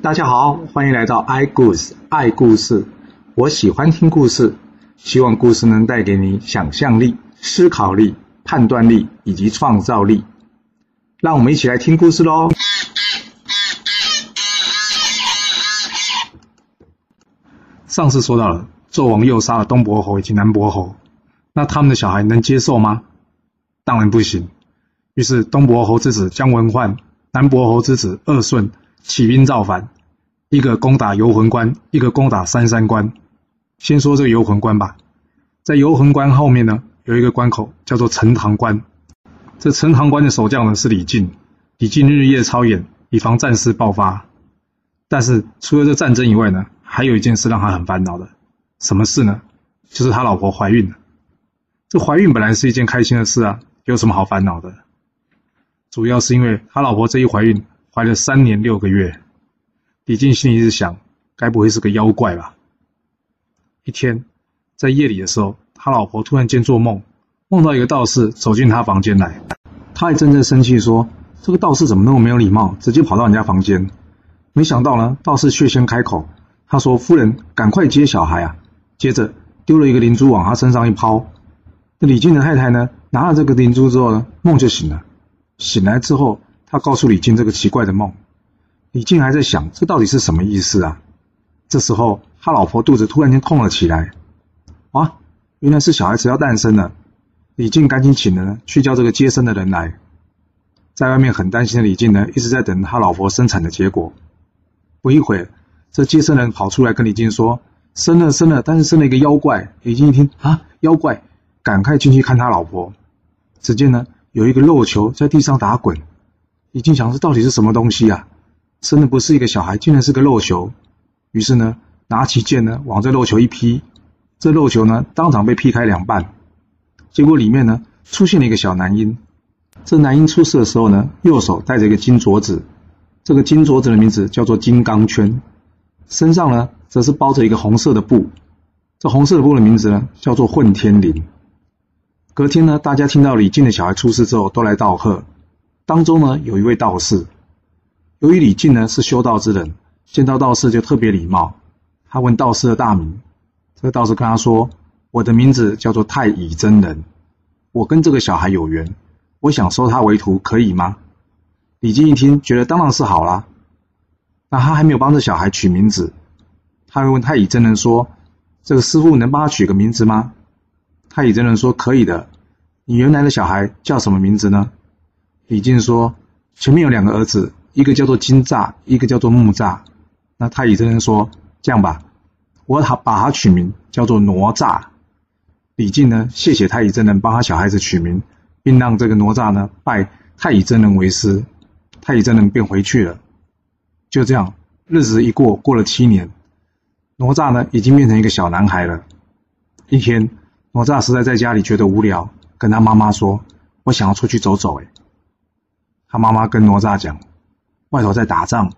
大家好，欢迎来到 i 故事爱故事。我喜欢听故事，希望故事能带给你想象力、思考力、判断力以及创造力。让我们一起来听故事喽。上次说到了，纣王又杀了东伯侯以及南伯侯，那他们的小孩能接受吗？当然不行。于是东伯侯之子姜文焕、南伯侯之子二顺起兵造反，一个攻打游魂关，一个攻打三山关。先说这个游魂关吧，在游魂关后面呢，有一个关口叫做陈塘关。这陈塘关的守将呢是李靖，李靖日夜操演，以防战事爆发。但是除了这战争以外呢，还有一件事让他很烦恼的，什么事呢？就是他老婆怀孕了。这怀孕本来是一件开心的事啊，有什么好烦恼的？主要是因为他老婆这一怀孕，怀了三年六个月。李靖心里一直想，该不会是个妖怪吧？一天，在夜里的时候，他老婆突然间做梦，梦到一个道士走进他房间来。他还正在生气说：“这个道士怎么那么没有礼貌，直接跑到人家房间？”没想到呢，道士却先开口，他说：“夫人，赶快接小孩啊！”接着丢了一个灵珠往他身上一抛。那李靖的太太呢，拿了这个灵珠之后呢，梦就醒了。醒来之后，他告诉李靖这个奇怪的梦。李靖还在想，这到底是什么意思啊？这时候，他老婆肚子突然间痛了起来。啊，原来是小孩子要诞生了。李靖赶紧请人去叫这个接生的人来。在外面很担心的李靖呢，一直在等他老婆生产的结果。不一会，这接生人跑出来跟李靖说：“生了，生了，但是生了一个妖怪。”李靖一听啊，妖怪，赶快进去看他老婆。只见呢，有一个肉球在地上打滚。李靖想，这到底是什么东西啊？生的不是一个小孩，竟然是个肉球。于是呢，拿起剑呢，往这肉球一劈，这肉球呢，当场被劈开两半。结果里面呢，出现了一个小男婴。这男婴出世的时候呢，右手戴着一个金镯子，这个金镯子的名字叫做金刚圈，身上呢，则是包着一个红色的布。这红色的布的名字呢，叫做混天绫。隔天呢，大家听到李靖的小孩出世之后，都来道贺。当中呢，有一位道士。由于李靖呢是修道之人，见到道士就特别礼貌。他问道士的大名，这个道士跟他说：“我的名字叫做太乙真人，我跟这个小孩有缘，我想收他为徒，可以吗？”李靖一听，觉得当然是好啦。那他还没有帮这小孩取名字，他又问太乙真人说：“这个师傅能帮他取个名字吗？”太乙真人说：“可以的。你原来的小孩叫什么名字呢？”李靖说：“前面有两个儿子。”一个叫做金吒，一个叫做木吒。那太乙真人说：“这样吧，我把把他取名叫做哪吒。”李靖呢，谢谢太乙真人帮他小孩子取名，并让这个哪吒呢拜太乙真人为师。太乙真人便回去了。就这样，日子一过，过了七年，哪吒呢已经变成一个小男孩了。一天，哪吒实在在家里觉得无聊，跟他妈妈说：“我想要出去走走。”哎，他妈妈跟哪吒讲。外头在打仗，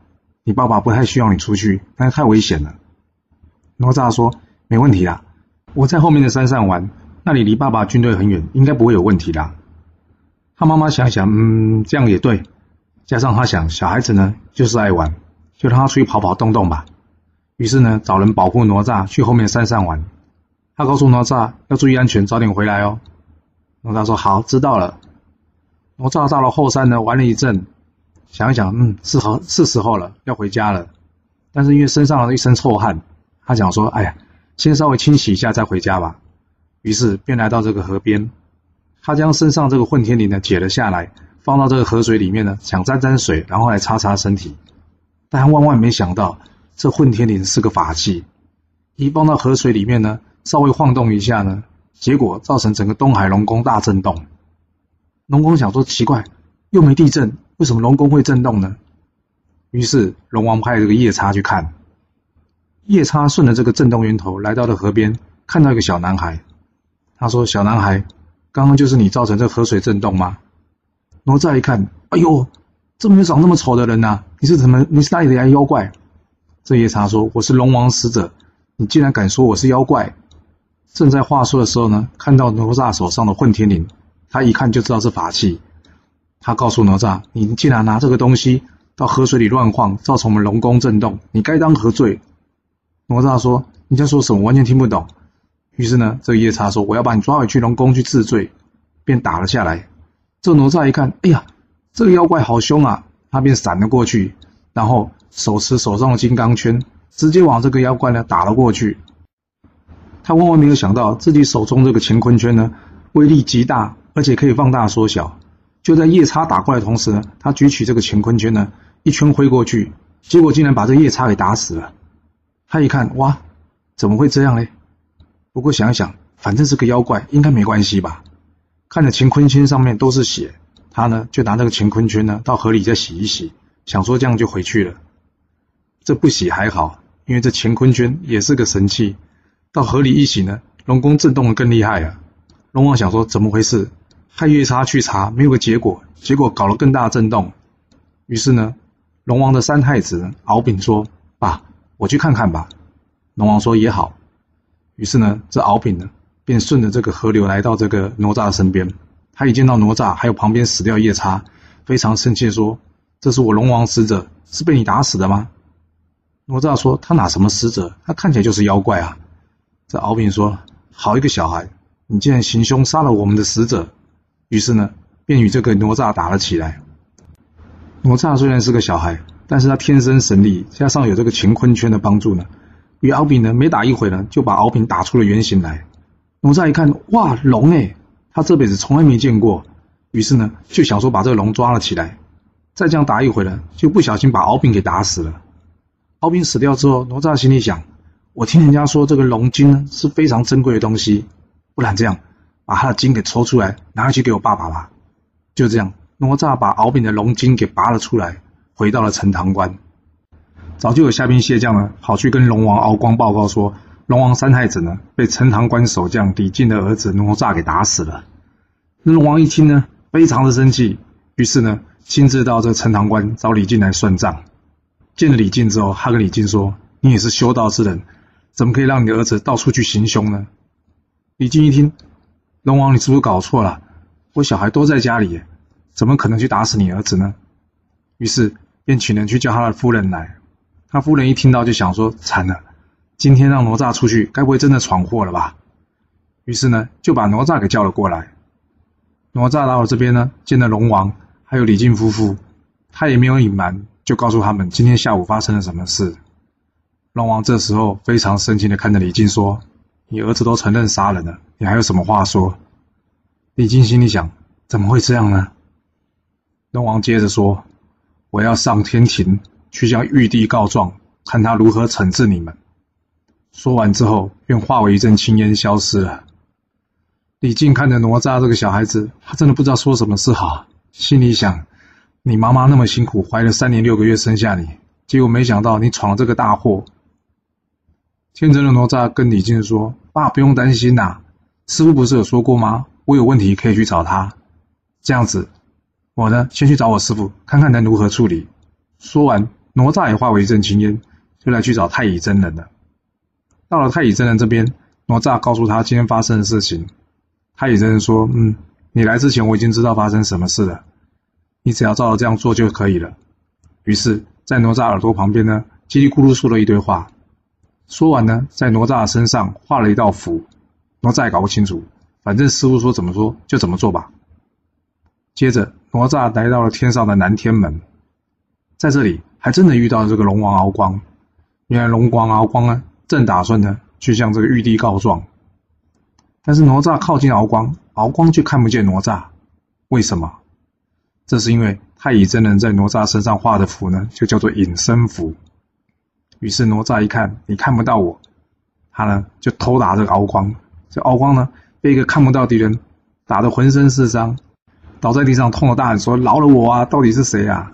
你爸爸不太需要你出去，但是太危险了。哪吒说：“没问题啦，我在后面的山上玩，那里离爸爸军队很远，应该不会有问题啦。”他妈妈想想，嗯，这样也对。加上他想，小孩子呢就是爱玩，就让他出去跑跑动动吧。于是呢，找人保护哪吒去后面山上玩。他告诉哪吒要注意安全，早点回来哦。哪吒说：“好，知道了。”哪吒到了后山呢，玩了一阵。想一想，嗯，是好是时候了，要回家了。但是因为身上一身臭汗，他想说：“哎呀，先稍微清洗一下再回家吧。”于是便来到这个河边，他将身上这个混天绫呢解了下来，放到这个河水里面呢，想沾沾水，然后来擦擦身体。但万万没想到，这混天绫是个法器，一放到河水里面呢，稍微晃动一下呢，结果造成整个东海龙宫大震动。龙宫想说奇怪，又没地震。为什么龙宫会震动呢？于是龙王派这个夜叉去看，夜叉顺着这个震动源头来到了河边，看到一个小男孩。他说：“小男孩，刚刚就是你造成这河水震动吗？”哪吒一看，哎呦，这么有长那么丑的人呐、啊！你是怎么？你是哪里的妖怪？这夜叉说：“我是龙王使者，你竟然敢说我是妖怪！”正在话说的时候呢，看到哪吒手上的混天绫，他一看就知道是法器。他告诉哪吒：“你竟然拿这个东西到河水里乱晃，造成我们龙宫震动，你该当何罪？”哪吒说：“你在说什么？完全听不懂。”于是呢，这个夜叉说：“我要把你抓回去龙宫去治罪。”便打了下来。这哪吒一看，哎呀，这个妖怪好凶啊！他便闪了过去，然后手持手上的金刚圈，直接往这个妖怪呢打了过去。他万万没有想到，自己手中这个乾坤圈呢，威力极大，而且可以放大缩小。就在夜叉打过来的同时呢，他举起这个乾坤圈呢，一圈挥过去，结果竟然把这夜叉给打死了。他一看，哇，怎么会这样呢？不过想一想，反正是个妖怪，应该没关系吧？看着乾坤圈上面都是血，他呢就拿那个乾坤圈呢到河里再洗一洗，想说这样就回去了。这不洗还好，因为这乾坤圈也是个神器，到河里一洗呢，龙宫震动的更厉害啊！龙王想说怎么回事？派夜叉去查，没有个结果，结果搞了更大的震动。于是呢，龙王的三太子敖丙说：“爸。”我去看看吧，龙王说也好。于是呢，这敖丙呢，便顺着这个河流来到这个哪吒的身边。他一见到哪吒，还有旁边死掉夜叉，非常生气地说：“这是我龙王使者，是被你打死的吗？”哪吒说：“他哪什么使者？他看起来就是妖怪啊。”这敖丙说：“好一个小孩，你竟然行凶杀了我们的使者！”于是呢，便与这个哪吒打了起来。哪吒虽然是个小孩。但是他天生神力，加上有这个乾坤圈的帮助呢，与敖丙呢没打一会呢，就把敖丙打出了原形来。哪吒一看，哇，龙哎，他这辈子从来没见过，于是呢就想说把这个龙抓了起来。再这样打一会呢，就不小心把敖丙给打死了。敖丙死掉之后，哪吒心里想：我听人家说这个龙筋呢是非常珍贵的东西，不然这样把他的筋给抽出来，拿回去给我爸爸吧。就这样，哪吒把敖丙的龙筋给拔了出来。回到了陈塘关，早就有虾兵蟹将呢，跑去跟龙王敖光报告说，龙王三太子呢被陈塘关守将李靖的儿子哪吒给打死了。那龙王一听呢，非常的生气，于是呢亲自到这陈塘关找李靖来算账。见了李靖之后，他跟李靖说：“你也是修道之人，怎么可以让你的儿子到处去行凶呢？”李靖一听，龙王，你是不是搞错了？我小孩都在家里，怎么可能去打死你儿子呢？于是。便请人去叫他的夫人来，他夫人一听到就想说：惨了，今天让哪吒出去，该不会真的闯祸了吧？于是呢，就把哪吒给叫了过来。哪吒到我这边呢，见了龙王，还有李靖夫妇，他也没有隐瞒，就告诉他们今天下午发生了什么事。龙王这时候非常生气的看着李靖说：“你儿子都承认杀人了，你还有什么话说？”李靖心里想：怎么会这样呢？龙王接着说。我要上天庭去向玉帝告状，看他如何惩治你们。说完之后，便化为一阵青烟消失了。李靖看着哪吒这个小孩子，他真的不知道说什么是好，心里想：你妈妈那么辛苦，怀了三年六个月生下你，结果没想到你闯了这个大祸。天真的哪吒跟李靖说：“爸，不用担心呐，师傅不是有说过吗？我有问题可以去找他。这样子。”我呢，先去找我师傅，看看能如何处理。说完，哪吒也化为一阵青烟，就来去找太乙真人了。到了太乙真人这边，哪吒告诉他今天发生的事情。太乙真人说：“嗯，你来之前我已经知道发生什么事了，你只要照着这样做就可以了。”于是，在哪吒耳朵旁边呢，叽里咕噜说了一堆话。说完呢，在哪吒身上画了一道符。哪吒也搞不清楚，反正师傅说怎么说就怎么做吧。接着，哪吒来到了天上的南天门，在这里还真的遇到了这个龙王敖光。原来龙王敖光呢，正打算呢去向这个玉帝告状，但是哪吒靠近敖光，敖光却看不见哪吒。为什么？这是因为太乙真人在哪吒身上画的符呢，就叫做隐身符。于是哪吒一看，你看不到我，他呢就偷打这个敖光。这敖光呢被一个看不到敌人打得浑身是伤。倒在地上，痛得大喊说：“饶了我啊！到底是谁啊？”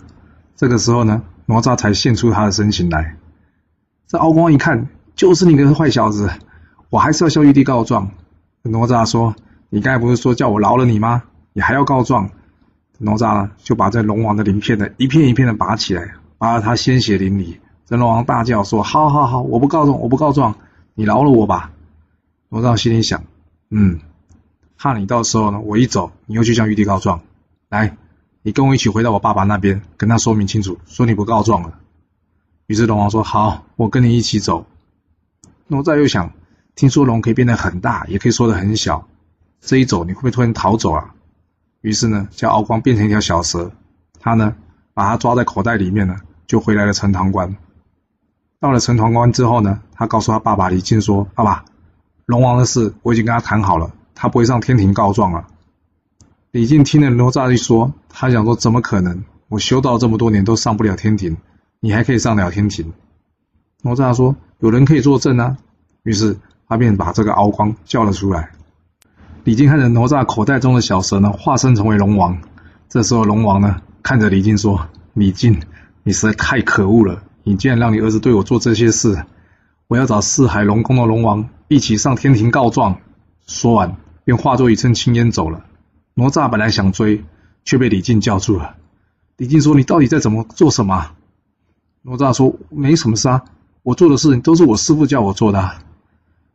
这个时候呢，哪吒才现出他的身形来。这敖光一看，就是你个坏小子，我还是要向玉帝告状。哪吒说：“你刚才不是说叫我饶了你吗？你还要告状？”哪吒呢，就把这龙王的鳞片呢，一片一片的拔起来，拔得他鲜血淋漓。这龙王大叫说：“好好好，我不告状，我不告状，你饶了我吧。”哪吒心里想：“嗯。”怕你到时候呢，我一走，你又去向玉帝告状。来，你跟我一起回到我爸爸那边，跟他说明清楚，说你不告状了。于是龙王说：“好，我跟你一起走。”哪吒又想，听说龙可以变得很大，也可以缩得很小，这一走你会不会突然逃走啊？于是呢，叫敖光变成一条小蛇，他呢把它抓在口袋里面呢，就回来了陈塘关。到了陈塘关之后呢，他告诉他爸爸李靖说：“爸爸，龙王的事我已经跟他谈好了，他不会上天庭告状了。”李靖听了哪吒一说，他想说：“怎么可能？我修道这么多年都上不了天庭，你还可以上了天庭？”哪吒说：“有人可以作证啊。”于是他便把这个敖光叫了出来。李靖看着哪吒口袋中的小蛇呢，化身成为龙王。这时候龙王呢，看着李靖说：“李靖，你实在太可恶了！你竟然让你儿子对我做这些事，我要找四海龙宫的龙王一起上天庭告状。”说完，便化作一阵青烟走了。哪吒本来想追，却被李靖叫住了。李靖说：“你到底在怎么做什么？”哪吒说：“没什么事啊，我做的事情都是我师父叫我做的。”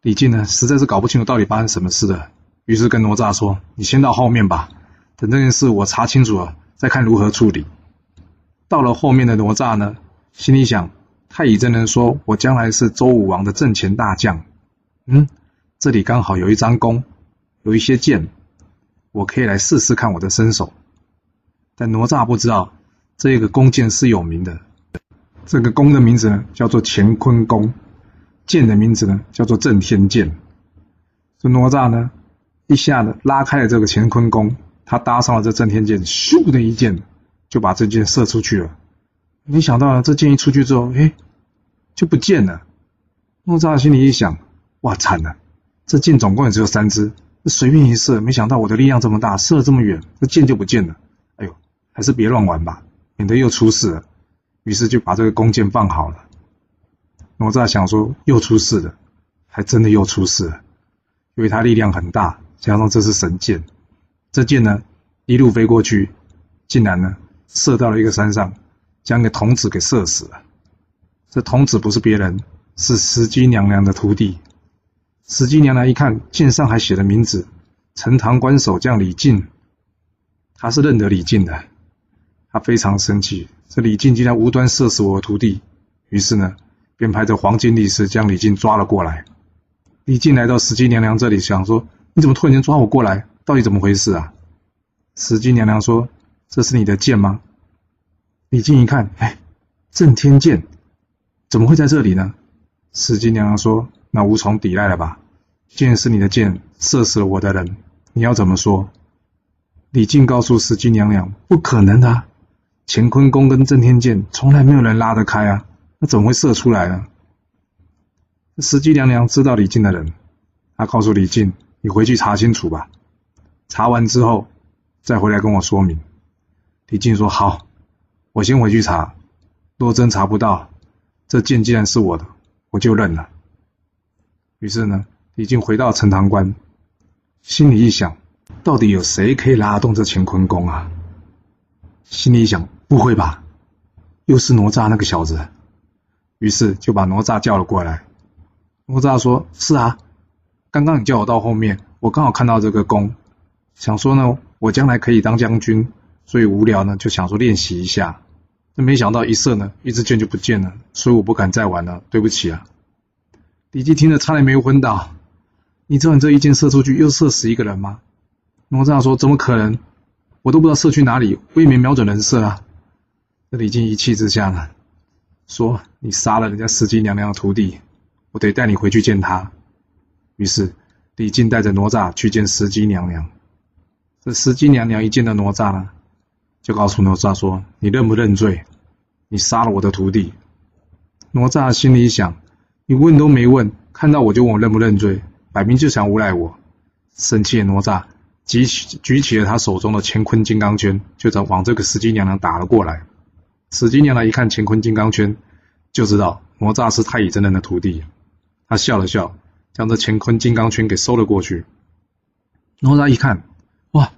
李靖呢，实在是搞不清楚到底发生什么事了，于是跟哪吒说：“你先到后面吧，等这件事我查清楚了，再看如何处理。”到了后面的哪吒呢，心里想：太乙真人说我将来是周武王的阵前大将，嗯，这里刚好有一张弓，有一些箭。我可以来试试看我的身手，但哪吒不知道这个弓箭是有名的。这个弓的名字呢，叫做乾坤弓；箭的名字呢，叫做震天箭。这哪吒呢，一下子拉开了这个乾坤弓，他搭上了这震天箭，咻的一箭就把这箭射出去了。没想到这箭一出去之后，哎，就不见了。哪吒心里一想：哇，惨了！这箭总共也只有三支。随便一射，没想到我的力量这么大，射这么远，这箭就不见了。哎呦，还是别乱玩吧，免得又出事了。于是就把这个弓箭放好了。哪吒想说又出事了，还真的又出事了，因为他力量很大，加上这是神箭，这箭呢一路飞过去，竟然呢射到了一个山上，将个童子给射死了。这童子不是别人，是石矶娘娘的徒弟。石矶娘娘一看，剑上还写了名字：陈塘关守将李靖。他是认得李靖的，他非常生气，这李靖竟然无端射死我的徒弟。于是呢，便派着黄金力士将李靖抓了过来。李靖来到石矶娘娘这里，想说：“你怎么突然间抓我过来？到底怎么回事啊？”石矶娘娘说：“这是你的剑吗？”李靖一看，哎，震天剑，怎么会在这里呢？石矶娘娘说。那无从抵赖了吧？箭是你的箭，射死了我的人，你要怎么说？李靖告诉石矶娘娘：“不可能的，乾坤弓跟震天剑从来没有人拉得开啊，那怎么会射出来呢？”石矶娘娘知道李靖的人，她告诉李靖：“你回去查清楚吧，查完之后再回来跟我说明。”李靖说：“好，我先回去查，若真查不到，这剑既然是我的，我就认了。”于是呢，李靖回到陈塘关，心里一想，到底有谁可以拉动这乾坤弓啊？心里一想，不会吧，又是哪吒那个小子。于是就把哪吒叫了过来。哪吒说：“是啊，刚刚你叫我到后面，我刚好看到这个弓，想说呢，我将来可以当将军，所以无聊呢，就想说练习一下。但没想到一射呢，一支箭就不见了，所以我不敢再玩了，对不起啊。”李靖听了，差点没有昏倒。你知道你这一箭射出去，又射死一个人吗？哪吒说：“怎么可能？我都不知道射去哪里，我也没瞄准人射啊。”这李靖一气之下呢，说：“你杀了人家石矶娘娘的徒弟，我得带你回去见他。”于是李靖带着哪吒去见石矶娘娘。这石矶娘娘一见到哪吒呢，就告诉哪吒说：“你认不认罪？你杀了我的徒弟。”哪吒心里想。你问都没问，看到我就问我认不认罪，摆明就想诬赖我。生气的哪吒举起举起了他手中的乾坤金刚圈，就在往这个石矶娘娘打了过来。石矶娘娘一看乾坤金刚圈，就知道哪吒是太乙真人的徒弟，他笑了笑，将这乾坤金刚圈给收了过去。哪吒一看，哇，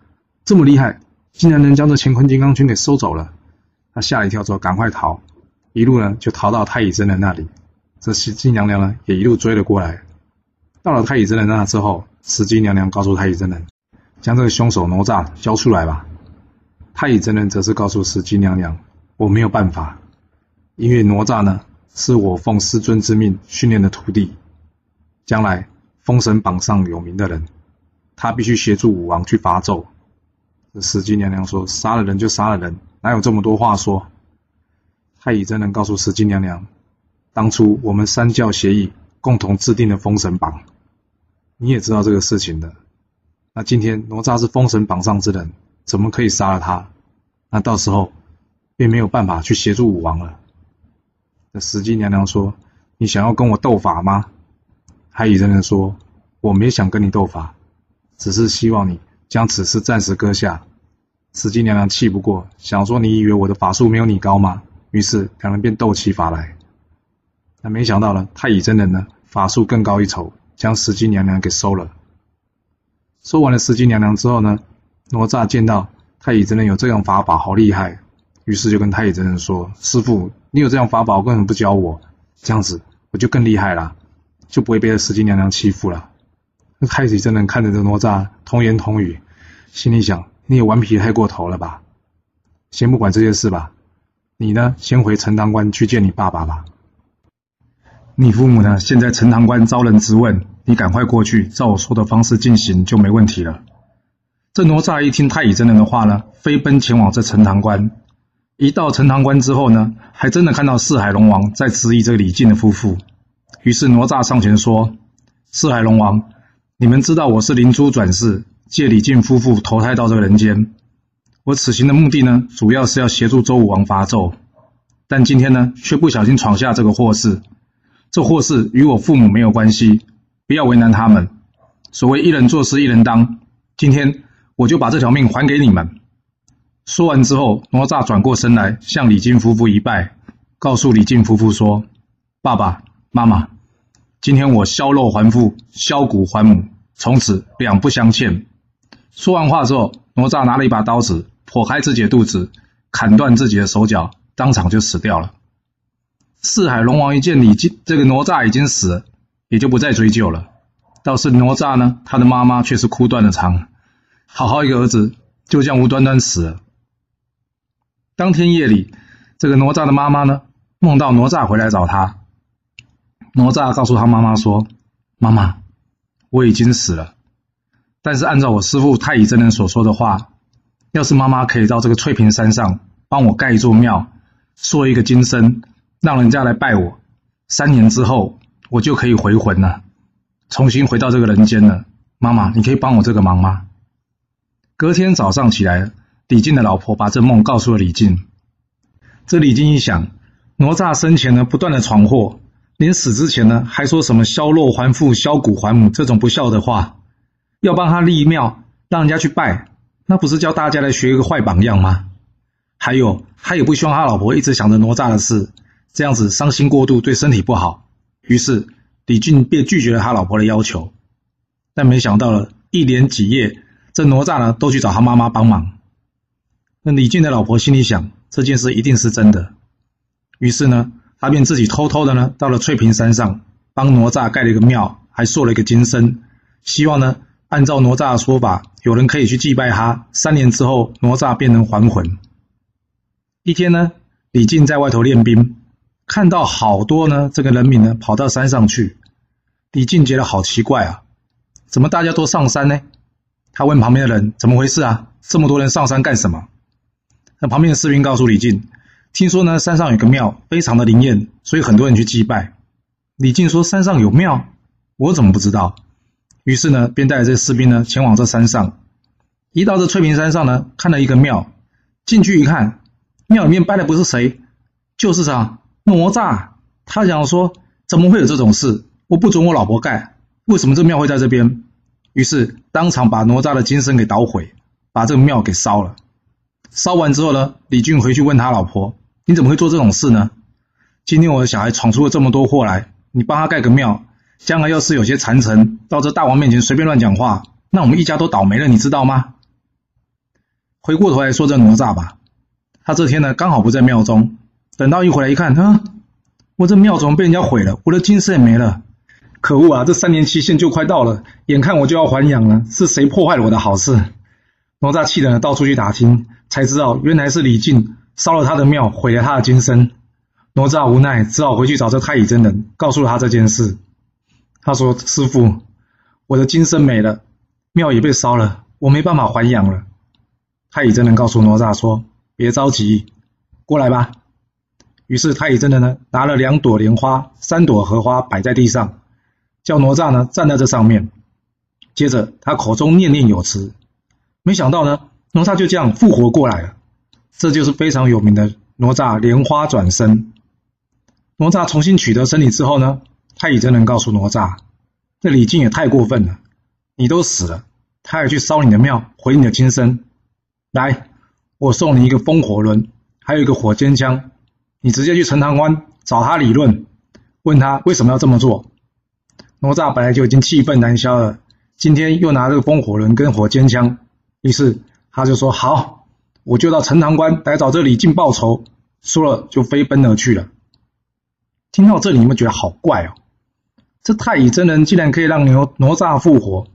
这么厉害，竟然能将这乾坤金刚圈给收走了，他吓了一跳，之后赶快逃，一路呢就逃到太乙真人那里。这石矶娘娘呢，也一路追了过来。到了太乙真人那之后，石矶娘娘告诉太乙真人：“将这个凶手哪吒交出来吧。”太乙真人则是告诉石矶娘娘：“我没有办法，因为哪吒呢是我奉师尊之命训练的徒弟，将来封神榜上有名的人，他必须协助武王去伐纣。”石矶娘娘说：“杀了人就杀了人，哪有这么多话说？”太乙真人告诉石矶娘娘：“当初我们三教协议，共同制定了封神榜，你也知道这个事情的。那今天哪吒是封神榜上之人。”怎么可以杀了他？那到时候便没有办法去协助武王了。那石矶娘娘说：“你想要跟我斗法吗？”太乙真人说：“我没想跟你斗法，只是希望你将此事暂时搁下。”石矶娘娘气不过，想说：“你以为我的法术没有你高吗？”于是两人便斗起法来。那没想到呢，太乙真人呢，法术更高一筹，将石矶娘娘给收了。收完了石矶娘娘之后呢，哪吒见到太乙真人有这样法宝，好厉害，于是就跟太乙真人说：“师傅，你有这样法宝，为什么不教我？这样子我就更厉害了，就不会被石矶娘娘欺负了。”太乙真人看着这哪吒童言童语，心里想：“你也顽皮太过头了吧？先不管这些事吧，你呢，先回陈塘关去见你爸爸吧。你父母呢，现在陈塘关遭人质问，你赶快过去，照我说的方式进行，就没问题了。”这哪吒一听太乙真人的话呢，飞奔前往这陈塘关。一到陈塘关之后呢，还真的看到四海龙王在质疑这个李靖的夫妇。于是哪吒上前说：“四海龙王，你们知道我是灵珠转世，借李靖夫妇投胎到这个人间。我此行的目的呢，主要是要协助周武王伐纣。但今天呢，却不小心闯下这个祸事。这祸事与我父母没有关系，不要为难他们。所谓一人做事一人当，今天。”我就把这条命还给你们。说完之后，哪吒转过身来，向李靖夫妇一拜，告诉李靖夫妇说：“爸爸妈妈，今天我削肉还父，削骨还母，从此两不相欠。”说完话之后，哪吒拿了一把刀子，剖开自己的肚子，砍断自己的手脚，当场就死掉了。四海龙王一见李靖这个哪吒已经死，也就不再追究了。倒是哪吒呢，他的妈妈却是哭断了肠。好好一个儿子，就这样无端端死了。当天夜里，这个哪吒的妈妈呢，梦到哪吒回来找他。哪吒告诉他妈妈说：“妈妈，我已经死了，但是按照我师父太乙真人所说的话，要是妈妈可以到这个翠屏山上帮我盖一座庙，塑一个金身，让人家来拜我，三年之后我就可以回魂了，重新回到这个人间了。妈妈，你可以帮我这个忙吗？”隔天早上起来，李靖的老婆把这梦告诉了李靖。这李靖一想，哪吒生前呢不断的闯祸，临死之前呢还说什么削肉还父、削骨还母这种不孝的话，要帮他立庙，让人家去拜，那不是教大家来学一个坏榜样吗？还有，他也不希望他老婆一直想着哪吒的事，这样子伤心过度对身体不好。于是李靖便拒绝了他老婆的要求。但没想到了，一连几夜。这哪吒呢，都去找他妈妈帮忙。那李靖的老婆心里想，这件事一定是真的。于是呢，他便自己偷偷的呢，到了翠屏山上，帮哪吒盖了一个庙，还塑了一个金身，希望呢，按照哪吒的说法，有人可以去祭拜他，三年之后哪吒便能还魂。一天呢，李靖在外头练兵，看到好多呢这个人民呢跑到山上去，李靖觉得好奇怪啊，怎么大家都上山呢？他问旁边的人：“怎么回事啊？这么多人上山干什么？”那旁边的士兵告诉李靖：“听说呢，山上有个庙，非常的灵验，所以很多人去祭拜。”李靖说：“山上有庙，我怎么不知道？”于是呢，便带着这士兵呢前往这山上。一到这翠屏山上呢，看到一个庙，进去一看，庙里面拜的不是谁，就是啥哪吒。他想说：“怎么会有这种事？我不准我老婆盖，为什么这庙会在这边？”于是当场把哪吒的金身给捣毁，把这个庙给烧了。烧完之后呢，李俊回去问他老婆：“你怎么会做这种事呢？今天我的小孩闯出了这么多祸来，你帮他盖个庙，将来要是有些谗臣到这大王面前随便乱讲话，那我们一家都倒霉了，你知道吗？”回过头来说这哪吒吧，他这天呢刚好不在庙中，等到一回来一看，啊，我这庙怎么被人家毁了？我的金身也没了。可恶啊！这三年期限就快到了，眼看我就要还阳了，是谁破坏了我的好事？哪吒气得到处去打听，才知道原来是李靖烧了他的庙，毁了他的金身。哪吒无奈，只好回去找这太乙真人，告诉了他这件事。他说：“师父，我的金身没了，庙也被烧了，我没办法还阳了。”太乙真人告诉哪吒说：“别着急，过来吧。”于是太乙真人呢，拿了两朵莲花、三朵荷花摆在地上，叫哪吒呢站在这上面。接着他口中念念有词。没想到呢，哪吒就这样复活过来了。这就是非常有名的哪吒莲花转生。哪吒重新取得身体之后呢，太乙真人告诉哪吒：“这李靖也太过分了，你都死了，他还去烧你的庙，毁你的金身。来，我送你一个风火轮，还有一个火尖枪，你直接去陈塘关找他理论，问他为什么要这么做。”哪吒本来就已经气愤难消了，今天又拿这个风火轮跟火尖枪。于是他就说：“好，我就到陈塘关来找这李靖报仇。”说了就飞奔而去了。听到这里，你们觉得好怪哦？这太乙真人竟然可以让牛哪吒复活，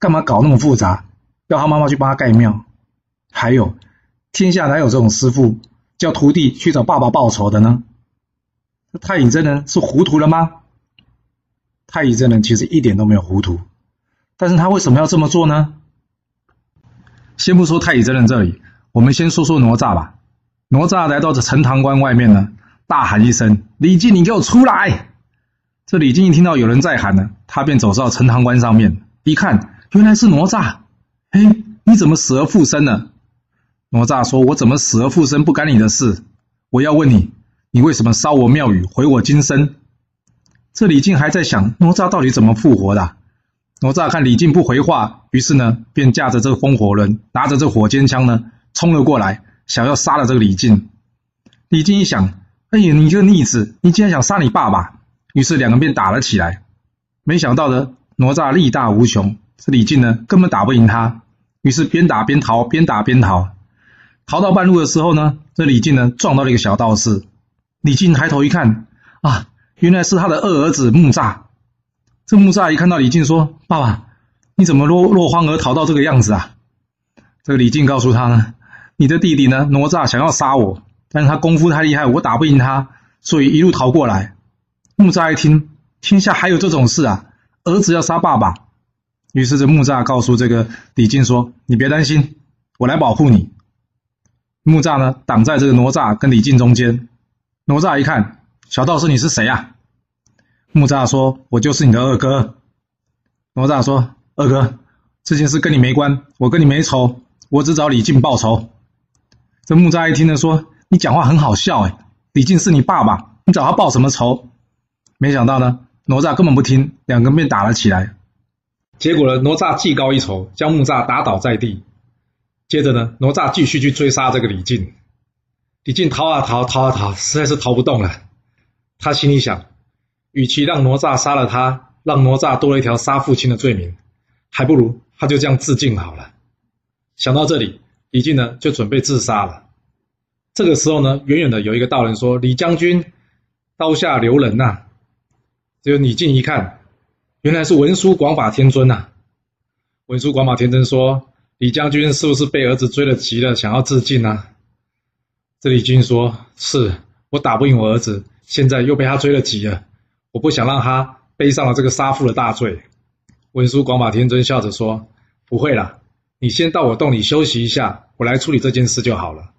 干嘛搞那么复杂？要他妈妈去帮他盖庙？还有，天下哪有这种师傅叫徒弟去找爸爸报仇的呢？这太乙真人是糊涂了吗？太乙真人其实一点都没有糊涂，但是他为什么要这么做呢？先不说太乙真人这里，我们先说说哪吒吧。哪吒来到这陈塘关外面呢，大喊一声：“李靖，你给我出来！”这李靖一听到有人在喊呢，他便走到陈塘关上面，一看，原来是哪吒。哎，你怎么死而复生了？哪吒说：“我怎么死而复生不干你的事。我要问你，你为什么烧我庙宇，毁我金身？”这李靖还在想哪吒到底怎么复活的。哪吒看李靖不回话，于是呢，便驾着这个风火轮，拿着这火尖枪呢，冲了过来，想要杀了这个李靖。李靖一想，哎呀，你这个逆子，你竟然想杀你爸爸！于是两个人便打了起来。没想到的，哪吒力大无穷，这李靖呢，根本打不赢他。于是边打边逃，边打边逃。逃到半路的时候呢，这李靖呢，撞到了一个小道士。李靖抬头一看，啊，原来是他的二儿子木吒。这木吒一看到李靖，说：“爸爸，你怎么落落荒而逃到这个样子啊？”这个李靖告诉他呢：“你的弟弟呢，哪吒想要杀我，但是他功夫太厉害，我打不赢他，所以一路逃过来。”木吒一听，天下还有这种事啊？儿子要杀爸爸？于是这木吒告诉这个李靖说：“你别担心，我来保护你。”木吒呢，挡在这个哪吒跟李靖中间。哪吒一看，小道士，你是谁啊？木吒说：“我就是你的二哥。”哪吒说：“二哥，这件事跟你没关，我跟你没仇，我只找李靖报仇。”这木吒一听呢，说：“你讲话很好笑哎，李靖是你爸爸，你找他报什么仇？”没想到呢，哪吒根本不听，两个人便打了起来。结果呢，哪吒技高一筹，将木吒打倒在地。接着呢，哪吒继续去追杀这个李靖。李靖逃啊逃，逃啊逃，实在是逃不动了。他心里想。与其让哪吒杀了他，让哪吒多了一条杀父亲的罪名，还不如他就这样自尽好了。想到这里，李靖呢就准备自杀了。这个时候呢，远远的有一个道人说：“李将军，刀下留人呐、！”只有李靖一看，原来是文殊广法天尊呐、啊。文殊广法天尊说：“李将军是不是被儿子追了急了，想要自尽呢、啊？”这李靖说：“是我打不赢我儿子，现在又被他追了急了。”我不想让他背上了这个杀父的大罪。文殊广法天尊笑着说：“不会啦，你先到我洞里休息一下，我来处理这件事就好了。”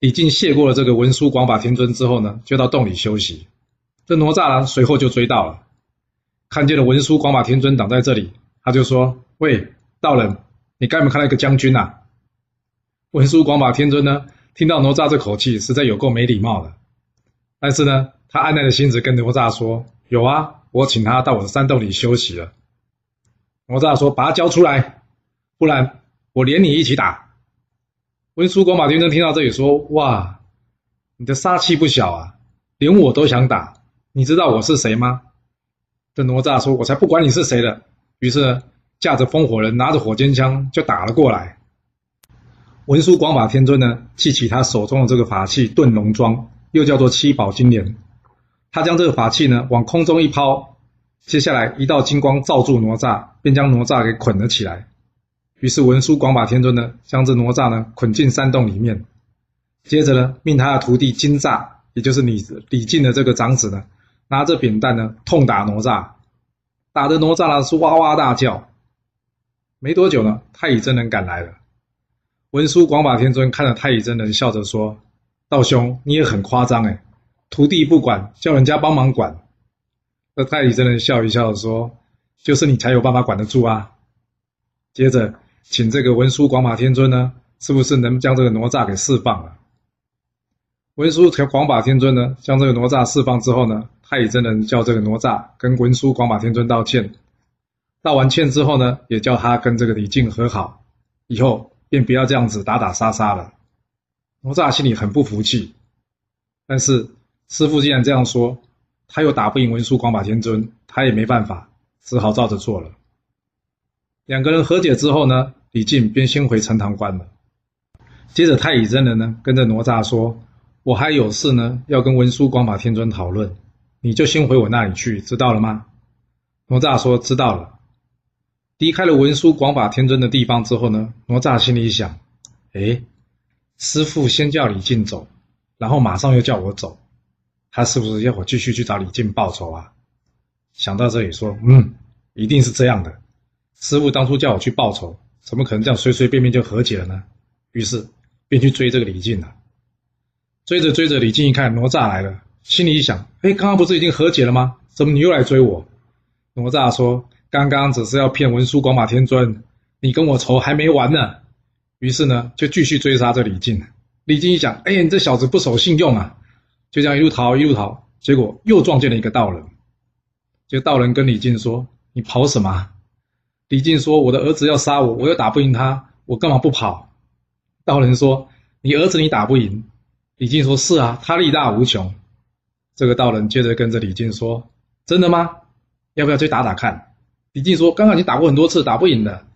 李靖谢过了这个文殊广法天尊之后呢，就到洞里休息。这哪吒，随后就追到了，看见了文殊广法天尊挡在这里，他就说：“喂，道人，你该没看到一个将军啊？”文殊广法天尊呢，听到哪吒这口气，实在有够没礼貌的，但是呢，他按捺着心思跟哪吒说。有啊，我请他到我的山洞里休息了。哪吒说：“把他交出来，不然我连你一起打。”文殊广法天尊听到这里说：“哇，你的杀气不小啊，连我都想打。你知道我是谁吗？”这哪吒说：“我才不管你是谁的。”于是呢，驾着风火轮，拿着火尖枪就打了过来。文殊广法天尊呢，记起他手中的这个法器遁龙桩，又叫做七宝金莲。他将这个法器呢往空中一抛，接下来一道金光罩住哪吒，便将哪吒给捆了起来。于是文殊广法天尊呢，将这哪吒呢捆进山洞里面，接着呢，命他的徒弟金吒，也就是李李靖的这个长子呢，拿着扁担呢，痛打哪吒，打得哪吒呢是哇哇大叫。没多久呢，太乙真人赶来了。文殊广法天尊看着太乙真人，笑着说：“道兄，你也很夸张哎，徒弟不管，叫人家帮忙管。”那太乙真人笑一笑说：“就是你才有办法管得住啊。”接着，请这个文殊广法天尊呢，是不是能将这个哪吒给释放了？文殊广法天尊呢，将这个哪吒释放之后呢，太乙真人叫这个哪吒跟文殊广法天尊道歉，道完歉之后呢，也叫他跟这个李靖和好，以后便不要这样子打打杀杀了。哪吒心里很不服气，但是师傅既然这样说，他又打不赢文殊广法天尊，他也没办法，只好照着做了。两个人和解之后呢，李靖便先回陈塘关了。接着太乙真人呢，跟着哪吒说。我还有事呢，要跟文殊广法天尊讨论，你就先回我那里去，知道了吗？哪吒说知道了。离开了文殊广法天尊的地方之后呢，哪吒心里想：哎，师傅先叫李靖走，然后马上又叫我走，他是不是要我继续去找李靖报仇啊？想到这里说，嗯，一定是这样的。师傅当初叫我去报仇，怎么可能这样随随便便就和解了呢？于是便去追这个李靖了。追着追着，李靖一看哪吒来了，心里一想：哎，刚刚不是已经和解了吗？怎么你又来追我？哪吒说：刚刚只是要骗文殊广法天尊，你跟我仇还没完呢。于是呢，就继续追杀着李靖。李靖一想：哎，你这小子不守信用啊！就这样一路逃，一路逃，结果又撞见了一个道人。这个道人跟李靖说：你跑什么？李靖说：我的儿子要杀我，我又打不赢他，我干嘛不跑？道人说：你儿子你打不赢。李靖说：“是啊，他力大无穷。”这个道人接着跟着李靖说：“真的吗？要不要去打打看？”李靖说：“刚刚已经打过很多次，打不赢的。”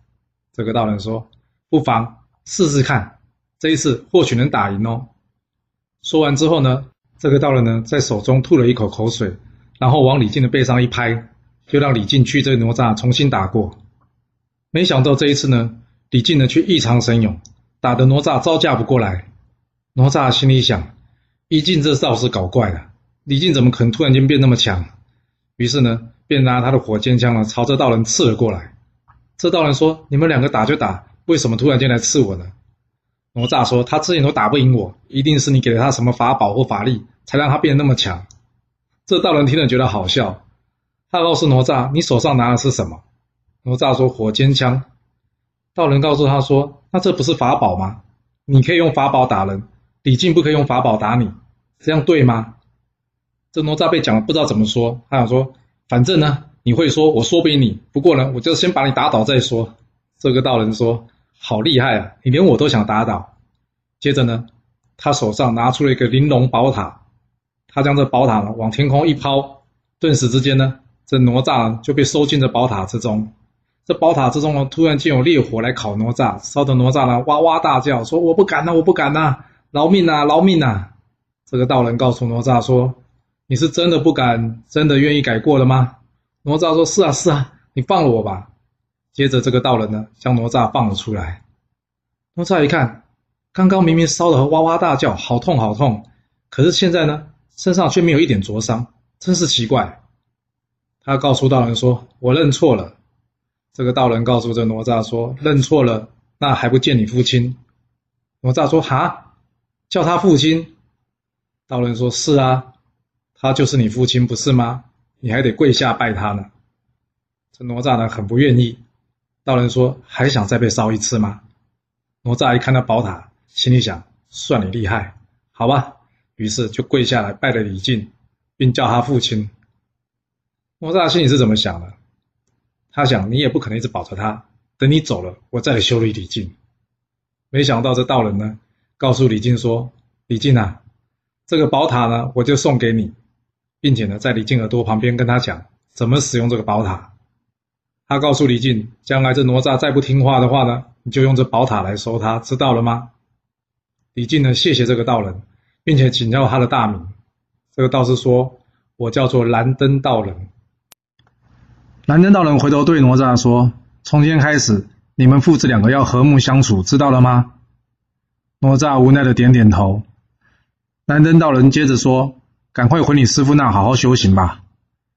这个道人说：“不妨试试看，这一次或许能打赢哦。”说完之后呢，这个道人呢在手中吐了一口口水，然后往李靖的背上一拍，就让李靖去这个哪吒重新打过。没想到这一次呢，李靖呢却异常神勇，打得哪吒招架不过来。哪吒心里想：李靖这倒是搞怪了，李靖怎么可能突然间变那么强？于是呢，便拿他的火尖枪呢，朝着道人刺了过来。这道人说：“你们两个打就打，为什么突然间来刺我呢？”哪吒说：“他之前都打不赢我，一定是你给了他什么法宝或法力，才让他变得那么强。”这道人听了觉得好笑，他告诉哪吒：“你手上拿的是什么？”哪吒说：“火尖枪。”道人告诉他说：“那这不是法宝吗？你可以用法宝打人。”李靖不可以用法宝打你，这样对吗？这哪吒被讲了，不知道怎么说。他想说，反正呢，你会说，我说不赢你。不过呢，我就先把你打倒再说。这个道人说，好厉害啊，你连我都想打倒。接着呢，他手上拿出了一个玲珑宝塔，他将这宝塔呢往天空一抛，顿时之间呢，这哪吒就被收进了宝塔之中。这宝塔之中呢，突然间有烈火来烤哪吒，烧得哪吒呢哇哇大叫，说我不敢呐，我不敢呐。饶命啊！饶命啊！这个道人告诉哪吒说：“你是真的不敢，真的愿意改过了吗？”哪吒说：“是啊，是啊，你放了我吧。”接着，这个道人呢，将哪吒放了出来。哪吒一看，刚刚明明烧得哇哇大叫，好痛好痛，可是现在呢，身上却没有一点灼伤，真是奇怪。他告诉道人说：“我认错了。”这个道人告诉这哪吒说：“认错了，那还不见你父亲？”哪吒说：“哈。”叫他父亲，道人说：“是啊，他就是你父亲，不是吗？你还得跪下拜他呢。”这哪吒呢，很不愿意。道人说：“还想再被烧一次吗？”哪吒一看到宝塔，心里想：“算你厉害，好吧。”于是就跪下来拜了李靖，并叫他父亲。哪吒心里是怎么想的？他想：“你也不可能一直保着他，等你走了，我再来修理李靖。”没想到这道人呢，告诉李靖说：“李靖啊，这个宝塔呢，我就送给你，并且呢，在李靖耳朵旁边跟他讲怎么使用这个宝塔。他告诉李靖，将来这哪吒再不听话的话呢，你就用这宝塔来收他，知道了吗？”李靖呢，谢谢这个道人，并且请教他的大名。这个道士说：“我叫做蓝灯道人。”蓝灯道人回头对哪吒说：“从今天开始，你们父子两个要和睦相处，知道了吗？”哪吒无奈的点点头。蓝灯道人接着说：“赶快回你师傅那好好修行吧，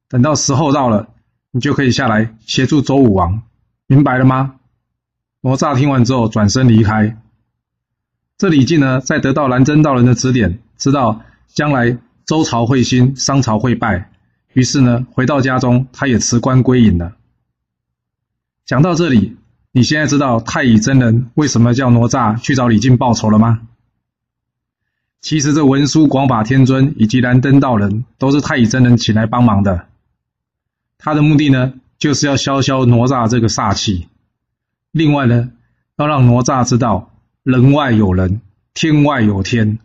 等到时候到了，你就可以下来协助周武王，明白了吗？”哪吒听完之后转身离开。这李靖呢，在得到燃灯道人的指点，知道将来周朝会兴，商朝会败，于是呢，回到家中，他也辞官归隐了。讲到这里，你现在知道太乙真人为什么叫哪吒去找李靖报仇了吗？其实这文殊广法天尊以及燃灯道人都是太乙真人请来帮忙的。他的目的呢，就是要消消哪吒这个煞气。另外呢，要让哪吒知道人外有人，天外有天。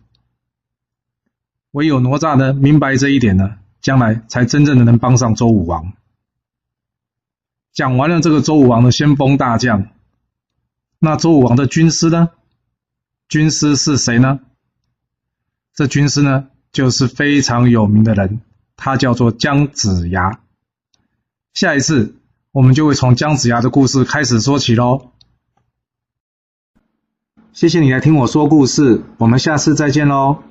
唯有哪吒呢，明白这一点呢，将来才真正的能帮上周武王。讲完了这个周武王的先锋大将，那周武王的军师呢？军师是谁呢？这军师呢，就是非常有名的人，他叫做姜子牙。下一次。我们就会从姜子牙的故事开始说起喽。谢谢你来听我说故事，我们下次再见喽。